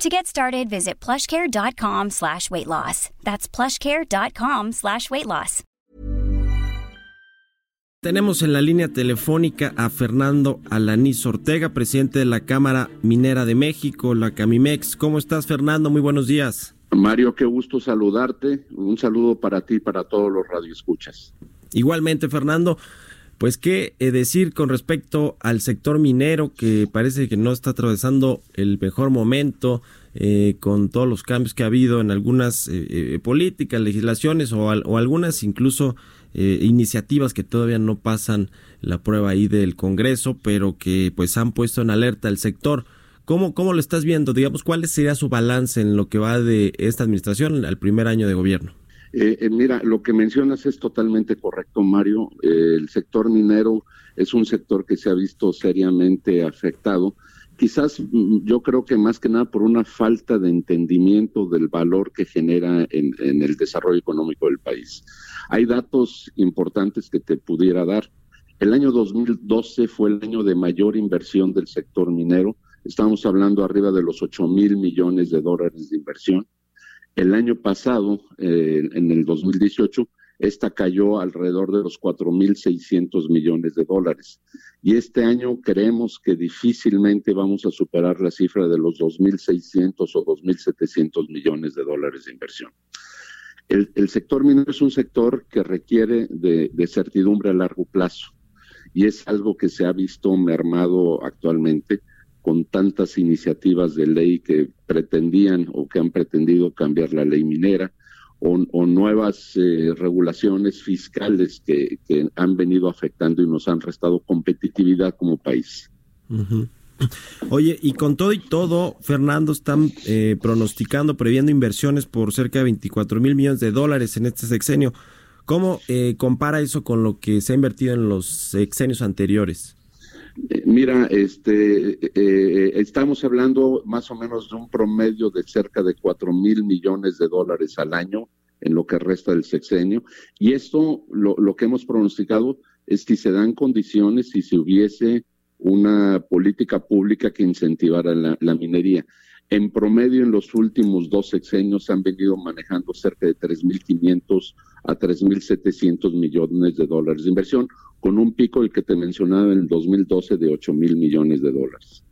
To get started, visit plushcare.com slash weight loss. That's plushcare.com slash weight loss. Tenemos en la línea telefónica a Fernando Alanís Ortega, presidente de la Cámara Minera de México, la Camimex. ¿Cómo estás, Fernando? Muy buenos días. Mario, qué gusto saludarte. Un saludo para ti y para todos los radioescuchas. Igualmente, Fernando. Pues qué eh, decir con respecto al sector minero que parece que no está atravesando el mejor momento eh, con todos los cambios que ha habido en algunas eh, políticas, legislaciones o, algunas incluso iniciativas que todavía no pasan la prueba ahí del Congreso, pero que pues han puesto en alerta el sector. ¿Cómo, ¿Cómo lo estás viendo? Digamos, ¿cuál sería su balance en lo que va de esta administración al primer año de gobierno? Eh, eh, mira, lo que mencionas es totalmente correcto, Mario. Eh, el sector minero es un sector que se ha visto seriamente afectado. Quizás mm, yo creo que más que nada por una falta de entendimiento del valor que genera en, en el desarrollo económico del país. Hay datos importantes que te pudiera dar. El año 2012 fue el año de mayor inversión del sector minero. Estamos hablando arriba de los 8 mil millones de dólares de inversión el año pasado, eh, en el 2018, esta cayó alrededor de los 4.600 millones de dólares. Y este año creemos que difícilmente vamos a superar la cifra de los 2.600 o 2.700 millones de dólares de inversión. El, sector minero es un sector que requiere de certidumbre a largo plazo y es algo que se ha visto mermado actualmente con tantas iniciativas de ley que pretendían o que han pretendido cambiar la ley minera o, nuevas eh, regulaciones fiscales que, han venido afectando y nos han restado competitividad como país. Oye, y con todo y todo, Fernando, están eh, pronosticando, previendo inversiones por cerca de 24 mil millones de dólares en este sexenio. ¿Cómo eh, compara eso con lo que se ha invertido en los sexenios anteriores? Eh, mira, este, eh, estamos hablando más o menos de un promedio de cerca de cuatro mil millones de dólares al año en lo que resta del sexenio. Y esto, lo, lo que hemos pronosticado es que se dan condiciones, si se hubiese una política pública que incentivara la, minería. En promedio, en los últimos dos sexenios han venido manejando cerca de 3.500 a 3.700 millones de dólares de inversión, con un pico el que te mencionaba en el 2012 de 8 mil millones de dólares.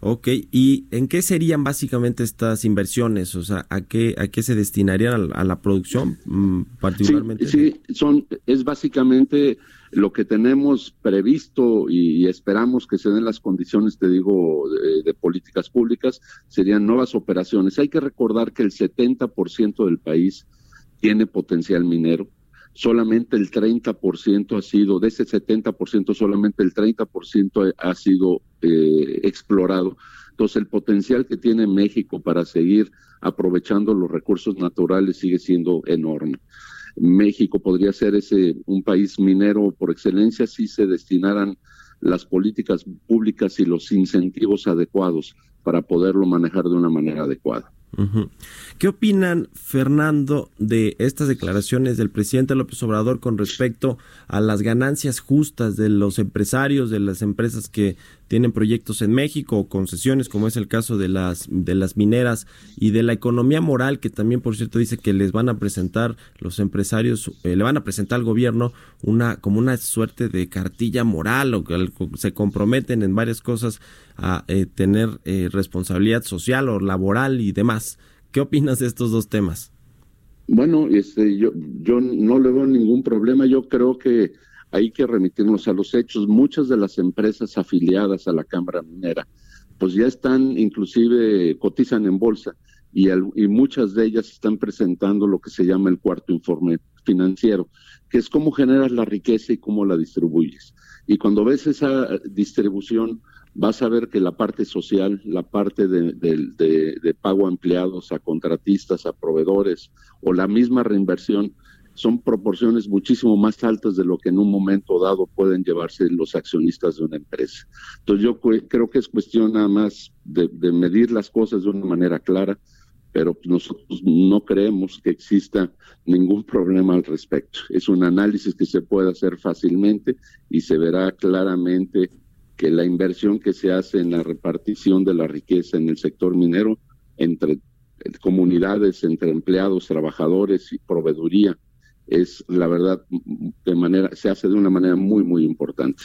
Ok, ¿y en qué serían básicamente estas inversiones? O sea, ¿a qué, a qué se destinarían a, la producción mm, particularmente? Sí, son, es básicamente lo que tenemos previsto y, esperamos que se den las condiciones, te digo, de, políticas públicas, serían nuevas operaciones. Hay que recordar que el 70% del país tiene potencial minero solamente el 30% ha sido, de ese 70%, solamente el 30% ha sido eh, explorado. Entonces, el potencial que tiene México para seguir aprovechando los recursos naturales sigue siendo enorme. México podría ser ese un país minero por excelencia si se destinaran las políticas públicas y los incentivos adecuados para poderlo manejar de una manera adecuada. ¿Qué opinan, Fernando, de estas declaraciones del presidente López Obrador con respecto a las ganancias justas de los empresarios, de las empresas que tienen proyectos en México o concesiones, como es el caso de las, de las mineras, y de la economía moral, que también, por cierto, dice que les van a presentar los empresarios, eh, le van a presentar al gobierno una, como una suerte de cartilla moral, o que se comprometen en varias cosas a eh, tener eh, responsabilidad social o laboral y demás. ¿Qué opinas de estos dos temas? Bueno, este, yo, yo no le veo ningún problema. Yo creo que hay que remitirnos a los hechos. Muchas de las empresas afiliadas a la Cámara Minera, pues ya están, inclusive cotizan en bolsa y, y muchas de ellas están presentando lo que se llama el cuarto informe financiero, que es cómo generas la riqueza y cómo la distribuyes. Y cuando ves esa distribución, vas a ver que la parte social, la parte de, de, pago a empleados, a contratistas, a proveedores o la misma reinversión son proporciones muchísimo más altas de lo que en un momento dado pueden llevarse los accionistas de una empresa. Entonces yo creo que es cuestión nada más de, medir las cosas de una manera clara, pero nosotros no creemos que exista ningún problema al respecto. Es un análisis que se puede hacer fácilmente y se verá claramente que la inversión que se hace en la repartición de la riqueza en el sector minero entre comunidades, entre empleados, trabajadores y proveeduría, es la verdad de manera se hace de una manera muy muy importante.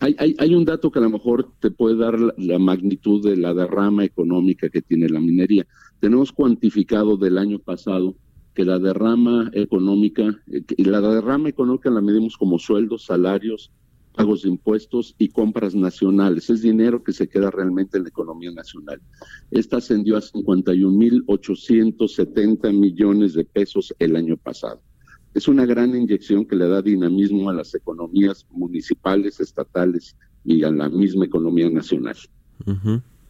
Hay, hay, hay, un dato que a lo mejor te puede dar la, magnitud de la derrama económica que tiene la minería. Tenemos cuantificado del año pasado que la derrama económica eh, y la derrama económica la medimos como sueldos salarios pagos de impuestos y compras nacionales. Es dinero que se queda realmente en la economía nacional. Esta ascendió a 51.870 millones de pesos el año pasado. Es una gran inyección que le da dinamismo a las economías municipales, estatales y a la misma economía nacional.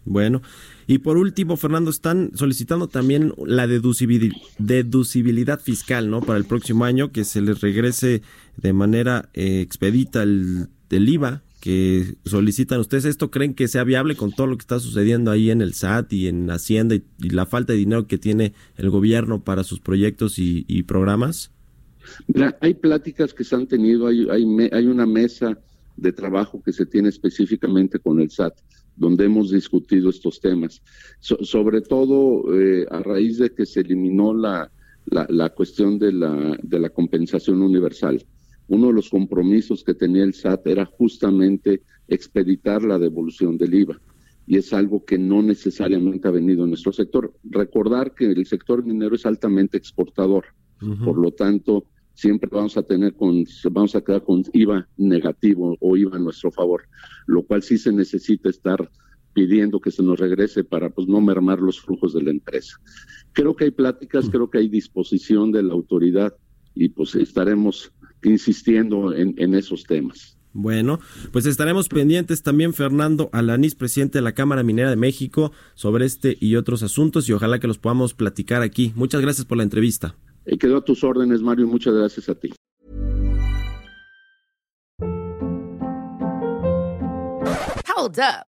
Bueno, y por último, Fernando, están solicitando también la deducibilidad, fiscal, ¿no? Para el próximo año, que se les regrese de manera eh, expedita el, IVA que solicitan ustedes. ¿Esto creen que sea viable con todo lo que está sucediendo ahí en el SAT y en Hacienda y, la falta de dinero que tiene el gobierno para sus proyectos y, programas? Hay pláticas que se han tenido, hay, hay, una mesa de trabajo que se tiene específicamente con el SAT donde hemos discutido estos temas, sobre todo eh, a raíz de que se eliminó la, la, cuestión de la, de la compensación universal. Uno de los compromisos que tenía el SAT era justamente expeditar la devolución del IVA y es algo que no necesariamente ha venido en nuestro sector. Recordar que el sector minero es altamente exportador, por lo tanto, siempre vamos a tener con, vamos a quedar con IVA negativo o IVA a nuestro favor, lo cual sí se necesita estar pidiendo que se nos regrese para pues no mermar los flujos de la empresa. Creo que hay pláticas, creo que hay disposición de la autoridad y pues estaremos insistiendo en, en esos temas. Bueno, pues estaremos pendientes también, Fernando Alanís, presidente de la Cámara Minera de México, sobre este y otros asuntos y ojalá que los podamos platicar aquí. Muchas gracias por la entrevista. Eh, quedo a tus órdenes, Mario. Muchas gracias a ti. Hold up.